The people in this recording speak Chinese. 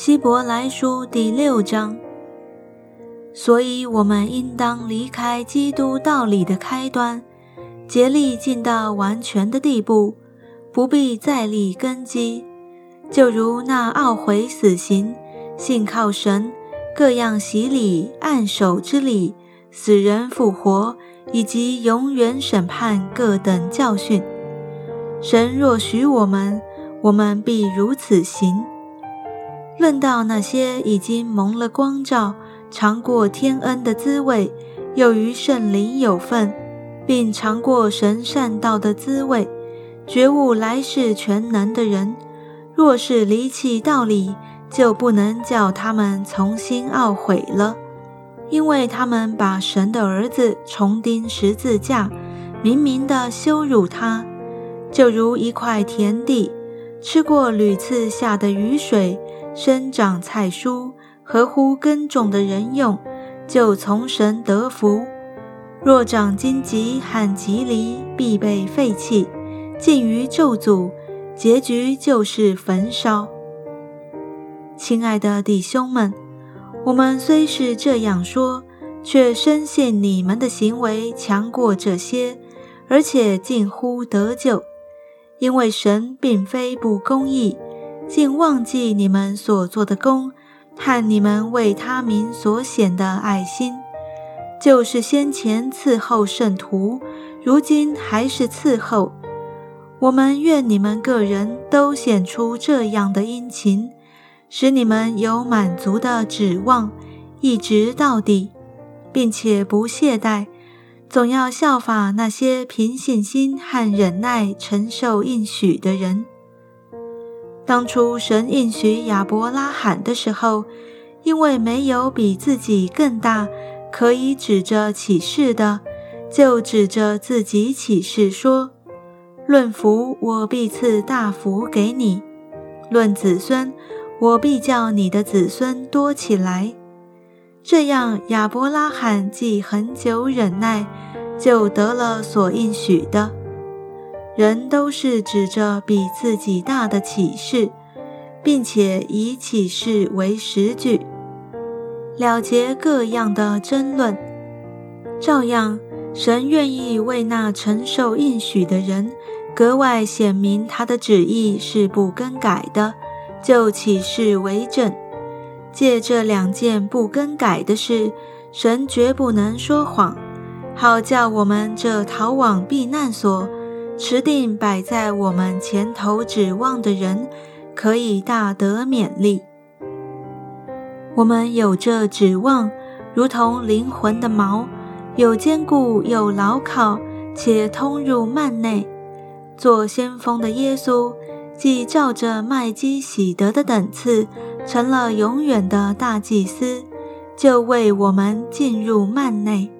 希伯来书第六章。所以，我们应当离开基督道理的开端，竭力进到完全的地步，不必再立根基。就如那懊悔死刑、信靠神、各样洗礼、按手之礼、死人复活，以及永远审判各等教训。神若许我们，我们必如此行。论到那些已经蒙了光照、尝过天恩的滋味，又与圣灵有份，并尝过神善道的滋味，觉悟来世全能的人，若是离弃道理，就不能叫他们重新懊悔了，因为他们把神的儿子重钉十字架，明明的羞辱他，就如一块田地，吃过屡次下的雨水。生长菜蔬，合乎耕种的人用，就从神得福；若长荆棘和棘藜，必被废弃，尽于咒诅，结局就是焚烧。亲爱的弟兄们，我们虽是这样说，却深信你们的行为强过这些，而且近乎得救，因为神并非不公义。竟忘记你们所做的功和你们为他民所显的爱心，就是先前伺候圣徒，如今还是伺候。我们愿你们个人都显出这样的殷勤，使你们有满足的指望，一直到底，并且不懈怠，总要效法那些凭信心和忍耐承受应许的人。当初神应许亚伯拉罕的时候，因为没有比自己更大可以指着启示的，就指着自己启示说：“论福，我必赐大福给你；论子孙，我必叫你的子孙多起来。”这样，亚伯拉罕既很久忍耐，就得了所应许的。人都是指着比自己大的启示，并且以启示为实据，了结各样的争论。照样，神愿意为那承受应许的人格外显明他的旨意是不更改的，就启示为证。借这两件不更改的事，神绝不能说谎，好叫我们这逃往避难所。持定摆在我们前头指望的人，可以大得勉励。我们有这指望，如同灵魂的锚，有坚固，有牢靠，且通入幔内。做先锋的耶稣，既照着麦基喜德的等次，成了永远的大祭司，就为我们进入幔内。